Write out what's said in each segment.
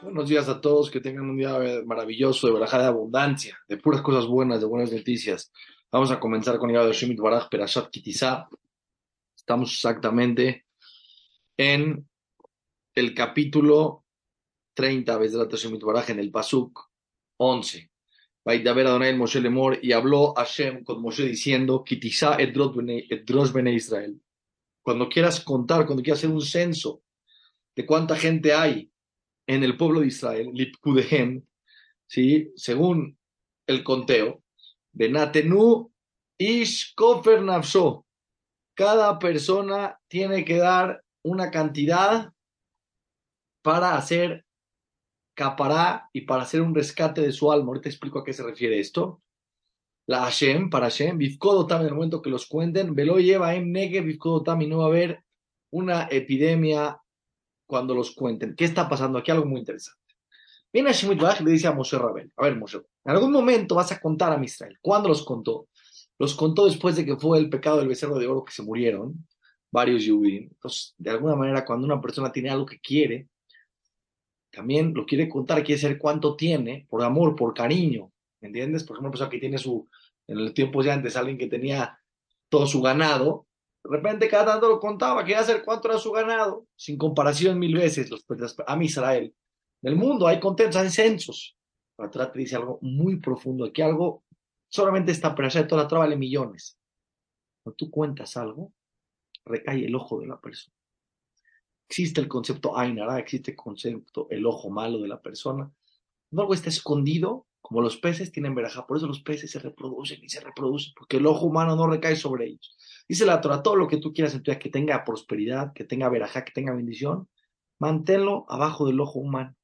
Buenos días a todos, que tengan un día maravilloso, de barajada de abundancia, de puras cosas buenas, de buenas noticias. Vamos a comenzar con el de Shemit Baraj Perashat Kitizá. Estamos exactamente en el capítulo 30, de Shemit Baraj, en el Pasuk 11. Vaidaber Adonai el Moshe Lemor, y habló Hashem con Moshe diciendo, Kitizá Edros Bene Israel. Cuando quieras contar, cuando quieras hacer un censo de cuánta gente hay en el pueblo de Israel, Lipkudehem, ¿sí? según el conteo, de Natenu Ish Kofer. Cada persona tiene que dar una cantidad para hacer capará y para hacer un rescate de su alma. Ahorita explico a qué se refiere esto. La Hashem, para Hashem, Vivkodotam, en el momento que los cuenten, Velo lleva en Nege, Vivkodotam, y no va a haber una epidemia cuando los cuenten. ¿Qué está pasando aquí? Algo muy interesante. Viene Shemit y le dice a Moshe Rabel, a ver Moshe, en algún momento vas a contar a Israel. ¿Cuándo los contó? Los contó después de que fue el pecado del becerro de oro que se murieron varios Yudim. Entonces, de alguna manera, cuando una persona tiene algo que quiere, también lo quiere contar, quiere saber cuánto tiene, por amor, por cariño, ¿me entiendes? Por ejemplo, una persona que tiene su, en el tiempo de antes, alguien que tenía todo su ganado, repente cada tanto lo contaba, quería saber cuánto era su ganado, sin comparación mil veces, los, a Israel. En el mundo hay contentos, hay censos. La te dice algo muy profundo, aquí algo, solamente esta persona de toda la Torah vale millones. Cuando tú cuentas algo, recae el ojo de la persona. Existe el concepto Ainara, existe el concepto el ojo malo de la persona. No algo está escondido, como los peces tienen veraja, por eso los peces se reproducen y se reproducen, porque el ojo humano no recae sobre ellos. Dice la Torah, todo lo que tú quieras en tu vida, que tenga prosperidad, que tenga verajá, que tenga bendición, manténlo abajo del ojo humano.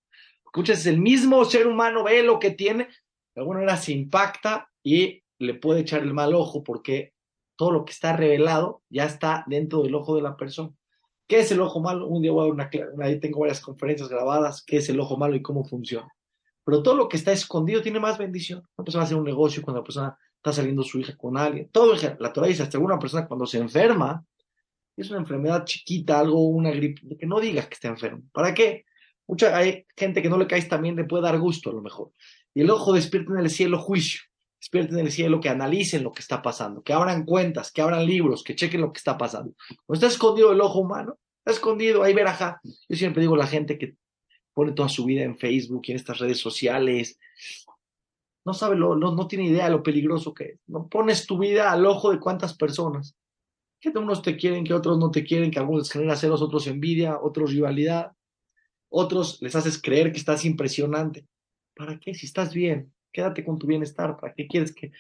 Escuchas, el mismo ser humano ve lo que tiene, de alguna manera se impacta y le puede echar el mal ojo porque todo lo que está revelado ya está dentro del ojo de la persona. ¿Qué es el ojo malo? Un día voy a dar una, ahí tengo varias conferencias grabadas, qué es el ojo malo y cómo funciona. Pero todo lo que está escondido tiene más bendición. Una persona hace un negocio cuando la persona está saliendo su hija con alguien. Todo la Torah dice, hasta una persona cuando se enferma, es una enfermedad chiquita, algo, una gripe, que no digas que está enfermo. ¿Para qué? Mucha hay gente que no le caes también, le puede dar gusto a lo mejor. Y el ojo despierta en el cielo juicio, despierta en el cielo que analicen lo que está pasando, que abran cuentas, que abran libros, que chequen lo que está pasando. No está escondido el ojo humano, está escondido, ahí verajá. Yo siempre digo a la gente que pone toda su vida en Facebook y en estas redes sociales, no sabe, lo, no, tiene idea de lo peligroso que es. No pones tu vida al ojo de cuántas personas. Que unos te quieren, que otros no te quieren, que algunos les genera celos, otros envidia, otros rivalidad, otros les haces creer que estás impresionante. ¿Para qué? Si estás bien, quédate con tu bienestar. ¿Para qué quieres que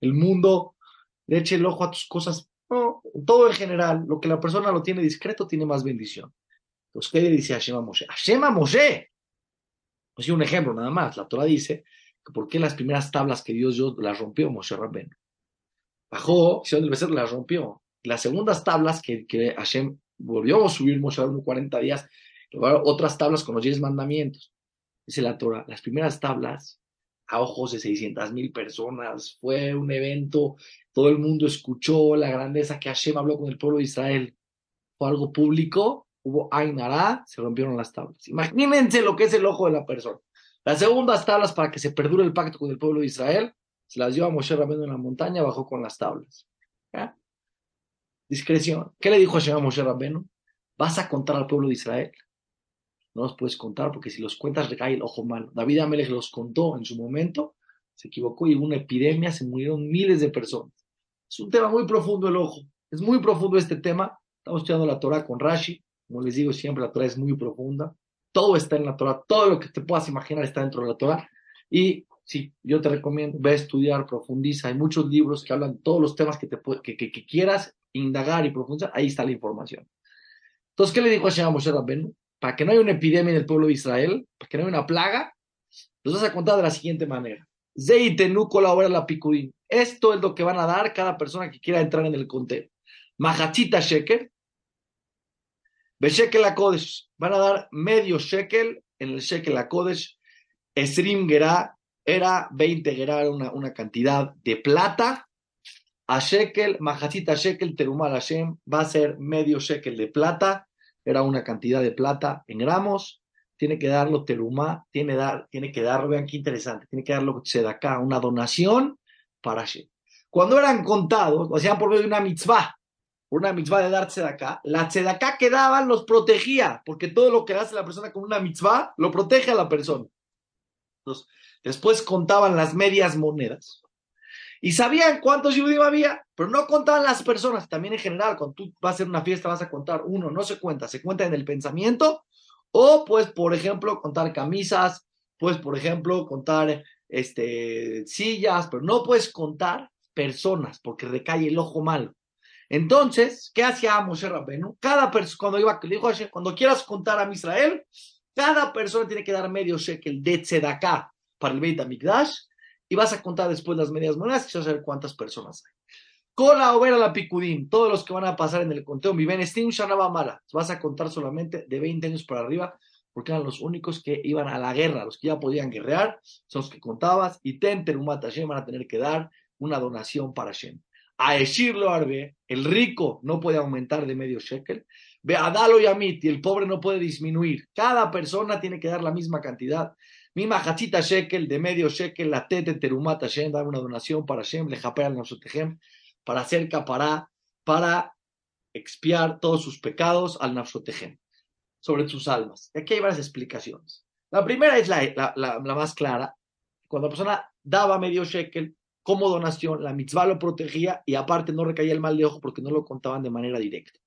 el mundo le eche el ojo a tus cosas? No, todo en general, lo que la persona lo tiene discreto tiene más bendición. Entonces, ¿qué le dice Hashem a Moshe? Hashem a Moshe. Pues un ejemplo nada más. La Torah dice ¿Por qué las primeras tablas que Dios dio las rompió Moshe Rabben? Bajó, hicieron el becerro, las rompió. Las segundas tablas que, que Hashem volvió a subir Moshe Rabben 40 días, otras tablas con los 10 mandamientos. Dice la Torah, las primeras tablas a ojos de 600 mil personas, fue un evento, todo el mundo escuchó la grandeza que Hashem habló con el pueblo de Israel. Fue algo público, hubo Ainara, se rompieron las tablas. Imagínense lo que es el ojo de la persona. Las segundas tablas para que se perdure el pacto con el pueblo de Israel, se las dio a Moshe Rabbeinu en la montaña, bajó con las tablas. Discreción. ¿Qué le dijo a Moshe Rabbeinu? ¿Vas a contar al pueblo de Israel? No los puedes contar porque si los cuentas recae el ojo malo. David Amelech los contó en su momento, se equivocó y hubo una epidemia, se murieron miles de personas. Es un tema muy profundo el ojo. Es muy profundo este tema. Estamos estudiando la Torah con Rashi. Como les digo siempre, la Torah es muy profunda. Todo está en la Torah, todo lo que te puedas imaginar está dentro de la Torah. Y sí, yo te recomiendo, ve a estudiar, profundiza. Hay muchos libros que hablan todos los temas que, te, quieras indagar y profundizar. Ahí está la información. Entonces, ¿qué le dijo a Shem Moshe Rabbeinu? Para que no haya una epidemia en el pueblo de Israel, para que no haya una plaga, los vas a contar de la siguiente manera. Zeitenu colabora la picudín. Esto es lo que van a dar cada persona que quiera entrar en el conteo. Majachita sheker, Beshekel a Kodesh, van a dar medio shekel en el shekel a Kodesh. Esrim Gerá era 20 Gerá, una, una cantidad de plata. A shekel, majacita shekel, terumal Hashem, va a ser medio shekel de plata. Era una cantidad de plata en gramos. tiene que darlo terumá, tiene, dar, tiene que darlo, vean qué interesante, tiene que darlo acá una donación para Hashem. Cuando eran contados, lo hacían por medio de una mitzvah, una mitzvah de dar acá, la tzedaká que daban los protegía, porque todo lo que hace la persona con una mitzvah lo protege a la persona. Después contaban las medias monedas y sabían cuántos judíos había, pero no contaban las personas. También en general, cuando tú vas a hacer una fiesta, vas a contar uno, no se cuenta, se cuenta en el pensamiento o pues, por ejemplo, contar camisas, pues, por ejemplo, contar este, sillas, pero no puedes contar personas porque recae el ojo malo. Entonces, ¿qué hacía Moshe Rabbenu? Cada persona, cuando iba, le dijo cuando quieras contar a Israel, cada persona tiene que dar medio shekel de tzedakah para el Beit HaMikdash y vas a contar después las medias monedas y vas a ver cuántas personas hay. Con la overa la picudim, todos los que van a pasar en el conteo, viven Steam Shanaba Mala, vas a contar solamente de 20 años para arriba, porque eran los únicos que iban a la guerra, los que ya podían guerrear, son los que contabas, y Ten Terumat Hashem van a tener que dar una donación para Hashem. A Eshirlo Arbe, el rico no puede aumentar de medio shekel, ve a Dalo y Amit, y el pobre no puede disminuir. Cada persona tiene que dar la misma cantidad. Mima Hachita shekel, de medio shekel, la tete terumat Hashem, dar una donación para Hashem, le al para hacer capará, para expiar todos sus pecados al Nafsotejem, sobre sus almas. Aquí hay varias explicaciones. La primera es la, la, más clara. Cuando la persona daba medio shekel como donación, la mitzvah lo protegía y aparte no recaía el mal de ojo porque no lo contaban de manera directa.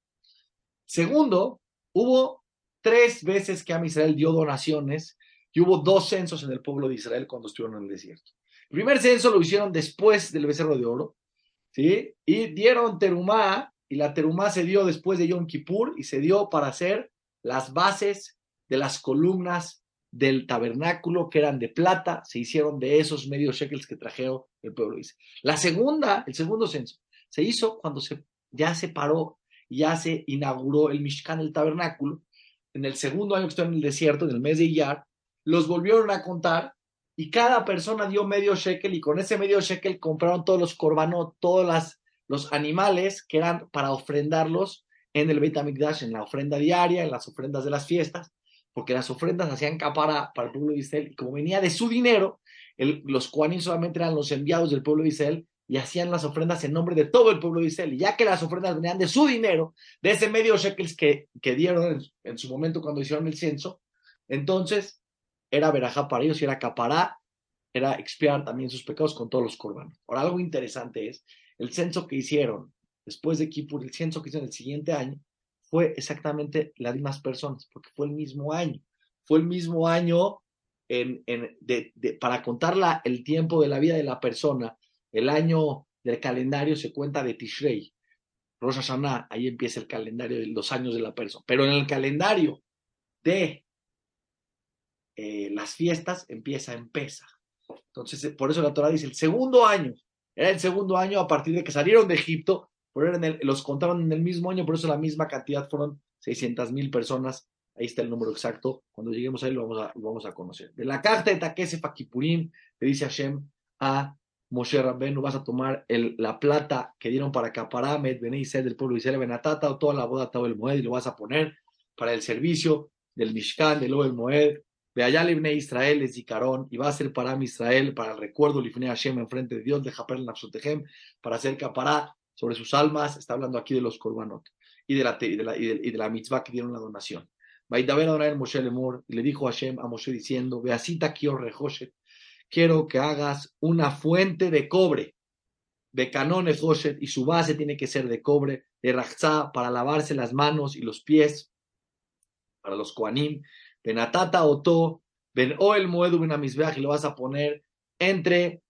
Segundo, hubo tres veces que a Israel dio donaciones y hubo dos censos en el pueblo de Israel cuando estuvieron en el desierto. El primer censo lo hicieron después del becerro de oro ¿sí? Y dieron terumá, y la terumá se dio después de Yom Kippur, y se dio para hacer las bases de las columnas del tabernáculo, que eran de plata, se hicieron de esos medios shekels que trajeron el pueblo. La segunda, el segundo censo, se hizo cuando se, ya se paró, ya se inauguró el Mishkan, el tabernáculo, en el segundo año que estuvo en el desierto, en el mes de Iyar, los volvieron a contar y cada persona dio medio shekel y con ese medio shekel compraron todos los corbanos, todos los animales que eran para ofrendarlos en el Beit HaMikdash, en la ofrenda diaria, en las ofrendas de las fiestas, porque las ofrendas hacían capara para el pueblo de Israel y como venía de su dinero, los Kohanim solamente eran los enviados del pueblo de Israel y hacían las ofrendas en nombre de todo el pueblo de Israel. Y ya que las ofrendas venían de su dinero, de ese medio shekels que, que dieron en, en, su momento cuando hicieron el censo, entonces era verajá para ellos y era capará, era expiar también sus pecados con todos los corbanos. Ahora, algo interesante es, el censo que hicieron después de Kippur, el censo que hicieron el siguiente año, fue exactamente las mismas personas, porque fue el mismo año. Fue el mismo año para contar el tiempo de la vida de la persona. El año del calendario se cuenta de Tishrei. Rosh Hashanah, ahí empieza el calendario de los años de la persona. Pero en el calendario de eh, las fiestas empieza en Pesa. Entonces, eh, por eso la Torah dice el segundo año, era el segundo año a partir de que salieron de Egipto, los contaban en el mismo año, por eso la misma cantidad fueron 600 mil personas. Ahí está el número exacto. Cuando lleguemos ahí lo vamos a, vamos a conocer. De la carta de Takese Fakipurim, le dice Hashem a Moshe Rabbenu, vas a tomar la plata que dieron para Caparamet, Benei del pueblo de Israel, Benatata, o toda la boda, todo el Moed, y lo vas a poner para el servicio del Mishkan, del Oel Moed, de allá Libne Israel es Zicarón, y va a ser para Israel, para el recuerdo Lifne Hashem en frente de Dios, de Japer Nafsotehem, para hacer capará sobre sus almas, está hablando aquí de los Korbanot y de la, y de la, y de, la mitzvah que dieron la donación. El Moshe Lemor, y le dijo a Hashem a Moshe diciendo, Beasita Rehoshet, quiero que hagas una fuente de cobre, de canón Hoshet, y su base tiene que ser de cobre, de Rachza, para lavarse las manos y los pies, para los Koanim, Benatata Oto, Ben el Moedu Ben y lo vas a poner entre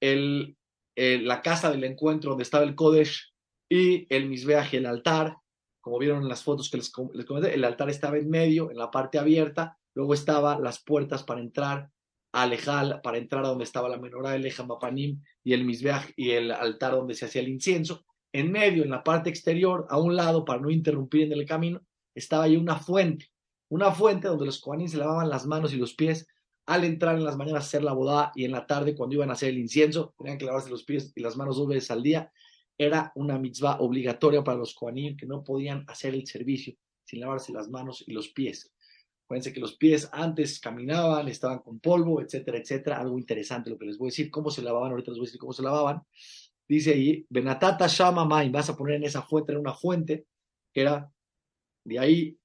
el, la casa del encuentro donde estaba el Kodesh y el Misbeach, el altar. Como vieron en las fotos que les, comenté, el altar estaba en medio, en la parte abierta. Luego estaban las puertas para entrar a Alejal, para entrar a donde estaba la menorá de Mapanim y el Misbeach y el altar donde se hacía el incienso. En medio, en la parte exterior, a un lado, para no interrumpir en el camino, estaba ahí una fuente una fuente donde los Kohanim se lavaban las manos y los pies al entrar en las mañanas a hacer la boda y en la tarde cuando iban a hacer el incienso, tenían que lavarse los pies y las manos dos veces al día. Era una mitzvah obligatoria para los Kohanim que no podían hacer el servicio sin lavarse las manos y los pies. Acuérdense que los pies antes caminaban, estaban con polvo, etcétera, etcétera. Algo interesante lo que les voy a decir. ¿Cómo se lavaban? Ahorita les voy a decir cómo se lavaban. Dice ahí, Benatata Shama Main, vas a poner en esa fuente, en una fuente, que era de ahí,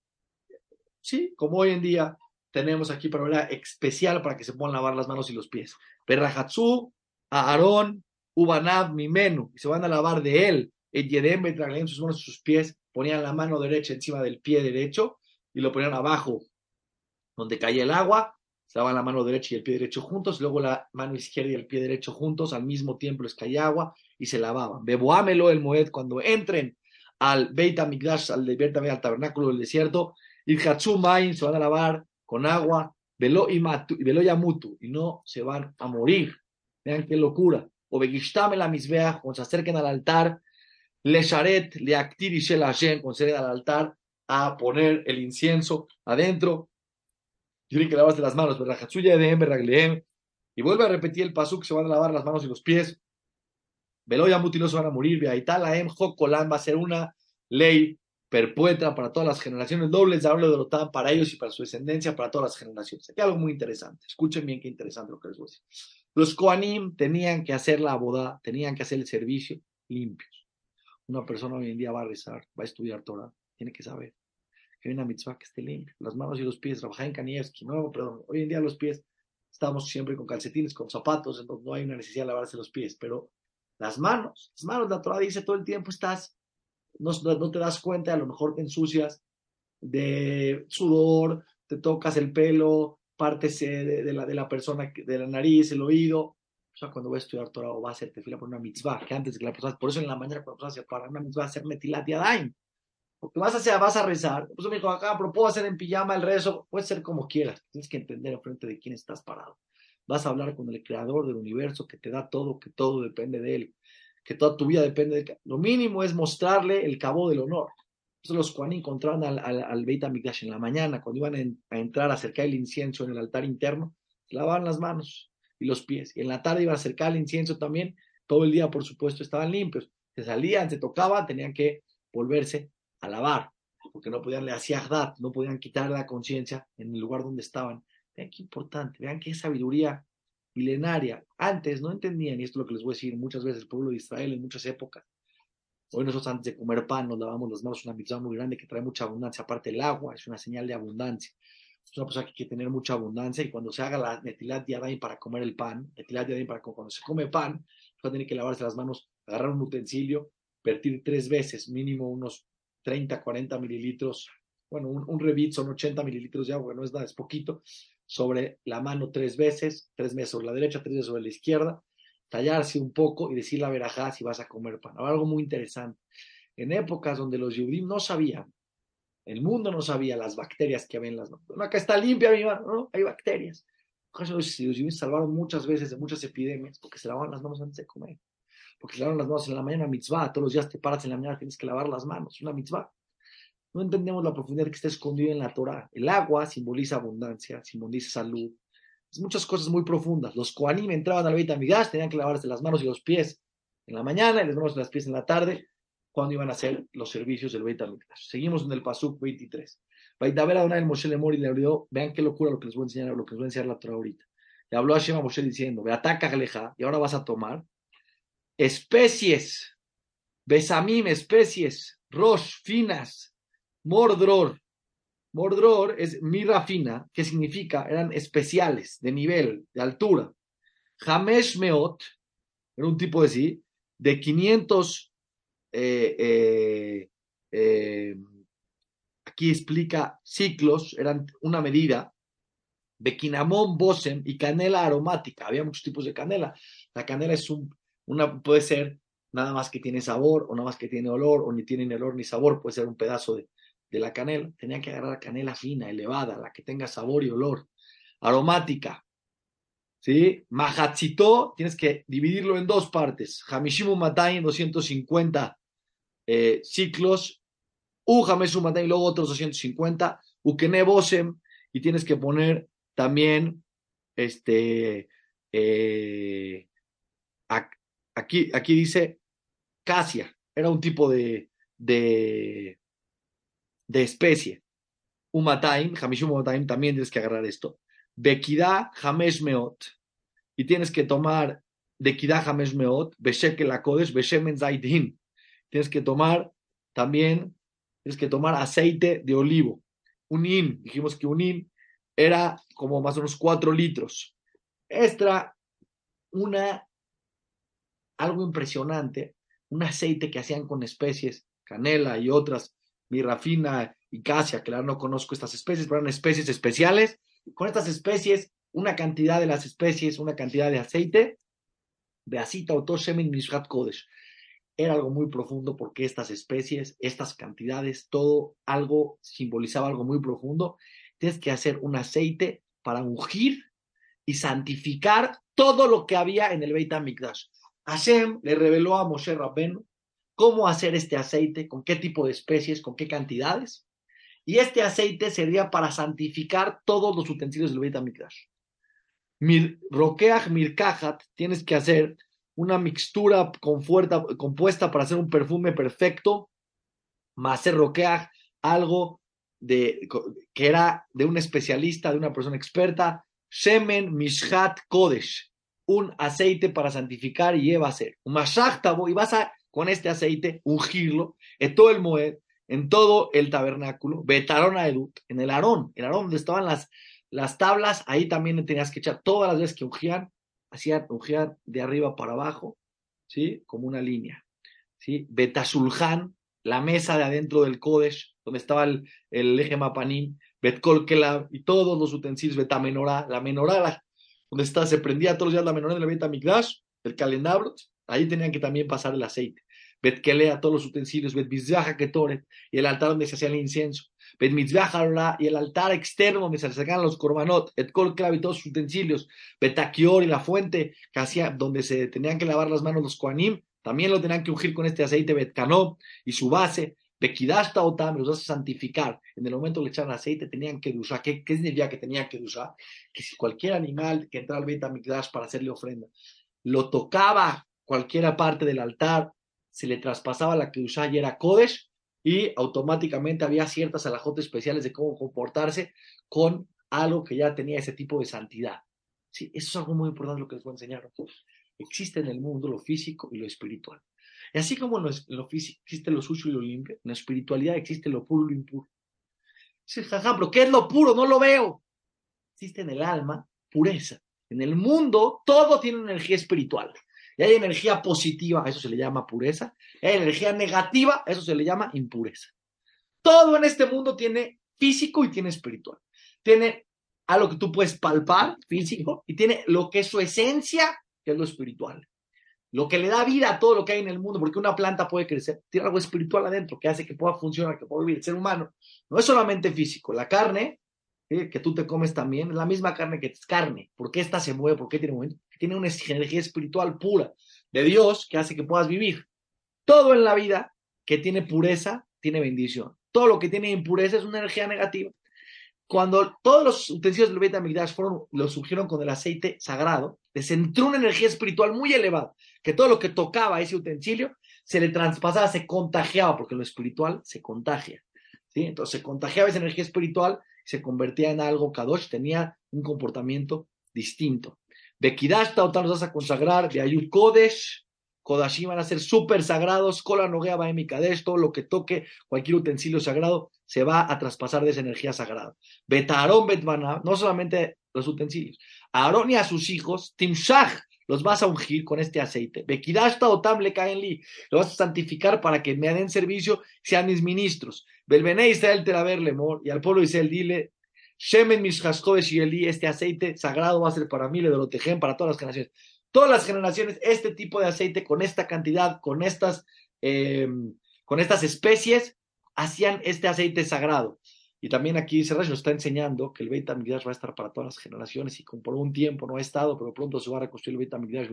sí, como hoy en día tenemos aquí para especial para que se puedan lavar las manos y los pies. Perrahatsu, Aarón, Ubanab, Mimenu, y se van a lavar de él, el Yedem, en sus manos sus pies, ponían la mano derecha encima del pie derecho y lo ponían abajo donde caía el agua, se daban la mano derecha y el pie derecho juntos, luego la mano izquierda y el pie derecho juntos, al mismo tiempo les caía agua y se lavaban. Beboámelo el Moed cuando entren al Beit HaMikdash, al, al tabernáculo del desierto, y Hatsumain se van a lavar con agua, velo y yamutu, y no se van a morir. Vean qué locura. O Begishtam la misbea, cuando se acerquen al altar, le sharet, le actir y shel Hashem, cuando se al altar a poner el incienso adentro, tienen que lavarse las manos, de y vuelve a repetir el pasuk, se van a lavar las manos y los pies. Veloya no se van a morir, Beaitala Jokolán va a ser una ley perpetua para todas las generaciones, dobles hablo de Lotán para ellos y para su descendencia, para todas las generaciones. Aquí algo muy interesante. Escuchen bien qué interesante lo que les voy a decir. Los Koanim tenían que hacer la boda, tenían que hacer el servicio limpios. Una persona hoy en día va a rezar, va a estudiar Torah, tiene que saber que hay una mitzvah que esté limpia, las manos y los pies, trabajar en Kanievski, no, perdón, hoy en día los pies estamos siempre con calcetines, con zapatos, entonces no hay una necesidad de lavarse los pies, pero las manos, las manos, la Torah dice todo el tiempo estás, no, no te das cuenta, a lo mejor te ensucias de sudor, te tocas el pelo, partes de, la, de la persona, de la nariz, el oído, o sea, cuando va a estudiar Torah o va a hacerte fila por una mitzvah, que antes de que la persona, por eso en la mañana cuando la persona se para una mitzvah, hacer metilat yadayim, porque vas a, hacer, vas a rezar. Pues me dijo, acá, pero puedo hacer en pijama el rezo. Puede ser como quieras. Tienes que entender frente de quién estás parado. Vas a hablar con el creador del universo que te da todo, que todo depende de él, que toda tu vida depende de él. Lo mínimo es mostrarle el cabo del honor. Entonces los Juan encontraron al, al, al Beit en la mañana, cuando iban a, entrar a acercar el incienso en el altar interno, lavaban las manos y los pies. Y en la tarde iban a acercar el incienso también. Todo el día, por supuesto, estaban limpios. Se salían, se tocaban, tenían que volverse a lavar, porque no podían le hacía no podían quitar la conciencia en el lugar donde estaban. Vean qué importante, vean qué sabiduría milenaria. Antes no entendían, y esto es lo que les voy a decir muchas veces, el pueblo de Israel en muchas épocas. Hoy nosotros antes de comer pan nos lavamos las manos, una mitzvah muy grande que trae mucha abundancia. Aparte el agua es una señal de abundancia. Es una cosa que hay que tener mucha abundancia y cuando se haga la netilat yadayim para comer el pan, netilat yadayim para cuando se come pan, a tener que lavarse las manos, agarrar un utensilio, vertir tres veces, mínimo unos 30, 40 mililitros, bueno, un, un son 80 mililitros de agua, no es nada, es poquito, sobre la mano tres veces, tres veces sobre la derecha, tres veces sobre la izquierda, tallarse un poco y decir la verajá si vas a comer pan. Ahora, algo muy interesante. En épocas donde los judíos no sabían, el mundo no sabía las bacterias que había en las manos. acá está limpia mi mano, no, hay bacterias. Los judíos salvaron muchas veces de muchas epidemias porque se lavaban las manos antes de comer porque se lavan las manos en la mañana, mitzvah, todos los días te paras en la mañana, tienes que lavar las manos, una mitzvah. No entendemos la profundidad que está escondida en la Torah. El agua simboliza abundancia, simboliza salud. Muchas cosas muy profundas. Los Koanim entraban al Beit Amigas, tenían que lavarse las manos y los pies en la mañana y las manos y los pies en la tarde, cuando iban a hacer los servicios del Beit Amigas. Seguimos en el Pasuk 23. Baidaber Adonai el Moshe Lemor y le abrió, vean qué locura lo que les voy a enseñar, lo que les voy a enseñar la Torah ahorita. Le habló a Shema Moshe diciendo, ve ataca Galeja, y ahora vas a tomar especies, besamim, especies, rosh, finas, mordror. Mordror es mirra fina, que significa, eran especiales, de nivel, de altura. Hamesh meot, era un tipo de sí, de 500, eh, eh, eh, aquí explica ciclos, eran una medida, de quinamón, bosem y canela aromática. Había muchos tipos de canela. La canela es un, una puede ser nada más que tiene sabor o nada más que tiene olor o ni tiene olor ni sabor, puede ser un pedazo de, la canela. Tenía que agarrar canela fina, elevada, la que tenga sabor y olor. Aromática. ¿Sí? Mahatzito, tienes que dividirlo en dos partes. Hamishimu Matai 250 eh, ciclos. U Hamesu Matai, luego otros 250. Ukene Bosem, y tienes que poner también este. Eh, aquí, aquí dice casia, era un tipo de, de, de especie. Umataim, Hamishum Umataim, también tienes que agarrar esto. Bekida Hamesh Meot. Y tienes que tomar de Kida Hamesh Meot, Beshekel Akodesh, Beshemen Zaitin. Tienes que tomar también, tienes que tomar aceite de olivo. Un in, dijimos que un in era como más o menos cuatro litros. Extra, una, algo impresionante, un aceite que hacían con especies, canela y otras, mirrafina y casia, que la no conozco estas especies, pero eran especies especiales. Con estas especies, una cantidad de las especies, una cantidad de aceite, de asita o Shemin Mishrat Kodesh. Era algo muy profundo porque estas especies, estas cantidades, todo algo simbolizaba algo muy profundo. Tienes que hacer un aceite para ungir y santificar todo lo que había en el Beit HaMikdash. Hashem le reveló a Moshe Rabbeinu cómo hacer este aceite, con qué tipo de especies, con qué cantidades. Y este aceite servía para santificar todos los utensilios del Beit HaMikdash. Mir, roqueaj mirkahat, tienes que hacer una mixtura compuesta para hacer un perfume perfecto. Maser roqueaj, algo de, que era de un especialista, de una persona experta. Shemen mishhat kodesh, un aceite para santificar y lleva a ser. Y vas a con este aceite ungirlo en todo el moed, en todo el tabernáculo, betaron a Edut, en el arón, el arón donde estaban las las tablas, ahí también tenías que echar todas las veces que ungían, hacían ungían de arriba para abajo, ¿sí? Como una línea, ¿sí? Betazulhan, la mesa de adentro del Kodesh, donde estaba el, el eje Mapanim, Betkolkela y todos los utensilios, Betamenorá, la menorá, donde está, se prendía todos los días la menorá de la Mikdash, el calendario, ahí tenían que también pasar el aceite. Betkelea, todos los utensilios, Bet Ketoret, y el altar donde se hacía el incienso y el altar externo donde se sacaban los korbanot, et kol y todos sus utensilios, betakior y la fuente que hacía, donde se tenían que lavar las manos los koanim, también lo tenían que ungir con este aceite betkanó y su base, bekidashta otam, los a santificar. En el momento que le echaban aceite tenían que usar. ¿Qué, qué significa que tenían que usar? Que si cualquier animal que entraba al Bet para hacerle ofrenda, lo tocaba cualquiera parte del altar, se le traspasaba la que y era Kodesh, y automáticamente había ciertas alajotes especiales de cómo comportarse con algo que ya tenía ese tipo de santidad. Sí, eso es algo muy importante lo que les voy a enseñar. Existe en el mundo lo físico y lo espiritual. Y así como en lo, físico existe lo sucio y lo limpio, en la espiritualidad existe lo puro y lo impuro. Dice, jaja, pero ¿qué es lo puro? No lo veo. Existe en el alma pureza. En el mundo todo tiene energía espiritual. Y hay energía positiva, eso se le llama pureza. Y hay energía negativa, eso se le llama impureza. Todo en este mundo tiene físico y tiene espiritual. Tiene algo que tú puedes palpar, físico, y tiene lo que es su esencia, que es lo espiritual. Lo que le da vida a todo lo que hay en el mundo, porque una planta puede crecer, tiene algo espiritual adentro que hace que pueda funcionar, que pueda vivir. El ser humano no es solamente físico. La carne, que tú te comes también, es la misma carne que es carne. ¿Por qué esta se mueve? ¿Por qué tiene movimiento? Tiene una energía espiritual pura de Dios que hace que puedas vivir. Todo en la vida que tiene pureza tiene bendición. Todo lo que tiene impureza es una energía negativa. Cuando todos los utensilios del Beit HaMikdash fueron, los surgieron con el aceite sagrado, les entró una energía espiritual muy elevada, que todo lo que tocaba ese utensilio se le traspasaba, se contagiaba, porque lo espiritual se contagia. ¿sí? Entonces se contagiaba esa energía espiritual, se convertía en algo kadosh, tenía un comportamiento distinto. De Kidashta, los vas a consagrar, de Ayud Kodesh, Kodashim van a ser súper sagrados, Kola Nogea mi Kadesh, todo lo que toque, cualquier utensilio sagrado, se va a traspasar de esa energía sagrada. Betarón Betmana, no solamente los utensilios, Aarón y a sus hijos, Timshach, los vas a ungir con este aceite. Bekidashta Otam le caen li, los vas a santificar para que me den servicio, sean mis ministros. Belbené Israel Teraber Lemor, y al pueblo Israel dile, Shemen Mishhaskodesh y Eli, este aceite sagrado va a ser para mí, le tejen para todas las generaciones. Todas las generaciones, este tipo de aceite con esta cantidad, con estas, eh, con estas especies, hacían este aceite sagrado. Y también aquí Serrat nos está enseñando que el Beit HaMikdash va a estar para todas las generaciones y por un tiempo no ha estado, pero pronto se va a reconstruir el Beit HaMikdash,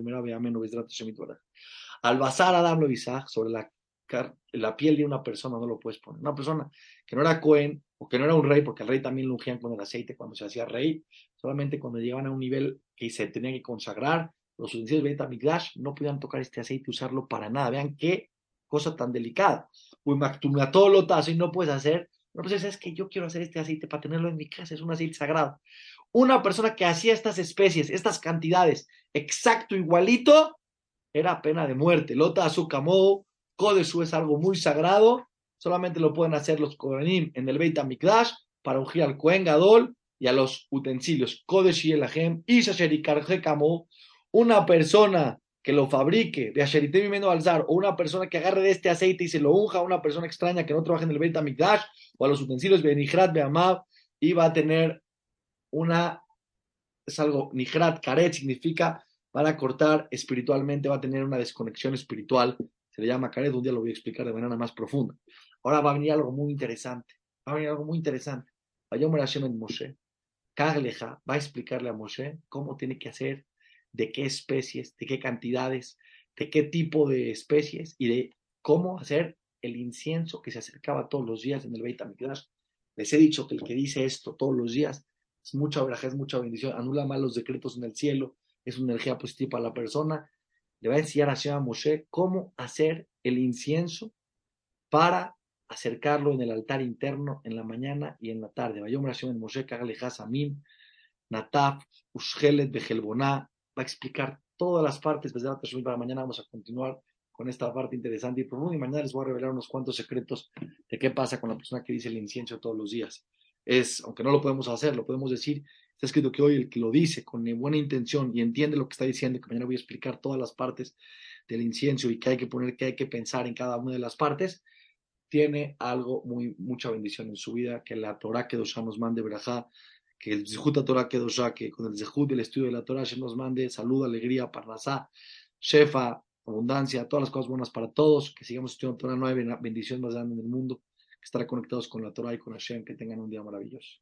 Al basar Adam lo sobre la, la piel de una persona no lo puedes poner. Una persona que no era Cohen, o que no era un rey, porque el rey también lo ungían con el aceite cuando se hacía rey, solamente cuando llegaban a un nivel que se tenían que consagrar, los utensilios de Migdash no podían tocar este aceite y usarlo para nada. Vean qué cosa tan delicada. todo lo tazo y no puedes hacer persona dice, es que yo quiero hacer este aceite para tenerlo en mi casa, es un aceite sagrado. Una persona que hacía estas especies, estas cantidades, exacto, igualito, era pena de muerte. Lota azúcamo, Kodeshu es algo muy sagrado, solamente lo pueden hacer los Kohanim en el Beit HaMikdash para ungir al Kohen Gadol y a los utensilios. Kodesh y Elahem, una persona que lo fabrique de Asheritem y Alzar, o una persona que agarre de este aceite y se lo unja a una persona extraña que no trabaja en el Beit HaMikdash o a los utensilios Benihrat Be'amav, y va a tener una, es algo, Nihrat Karet significa, van a cortar espiritualmente, va a tener una desconexión espiritual, se le llama Karet, un día lo voy a explicar de manera más profunda. Ahora va a venir algo muy interesante, va a venir algo muy interesante. Vayomer Hashem en Moshe, Kagleja va a explicarle a Moshe cómo tiene que hacer, de qué especies, de qué cantidades, de qué tipo de especies y de cómo hacer el incienso que se acercaba todos los días en el Beit HaMikdash. Les he dicho que el que dice esto todos los días es mucha verajá, es mucha bendición, anula mal los decretos en el cielo, es una energía positiva para la persona. Le va a enseñar a Moshe cómo hacer el incienso para acercarlo en el altar interno en la mañana y en la tarde. Nataf, Ushgelet, Bejelboná. Va a explicar todas las partes. Desde para mañana vamos a continuar con esta parte interesante y profunda. Y mañana les voy a revelar unos cuantos secretos de qué pasa con la persona que dice el incienso todos los días. Es, aunque no lo podemos hacer, lo podemos decir. Está escrito que hoy el que lo dice con buena intención y entiende lo que está diciendo, que mañana voy a explicar todas las partes del incienso y qué hay que poner, qué hay que pensar en cada una de las partes tiene algo muy, mucha bendición en su vida, que la Torah que Dosha nos mande Berajá, que el Zehut Torah que Dosha, que con el Zehut del estudio de la Torah se nos mande salud, alegría, parnasá, shefa, abundancia, todas las cosas buenas para todos, que sigamos estudiando Torah, no bendición más grande en el mundo, que estará conectados con la Torah y con Hashem, que tengan un día maravilloso.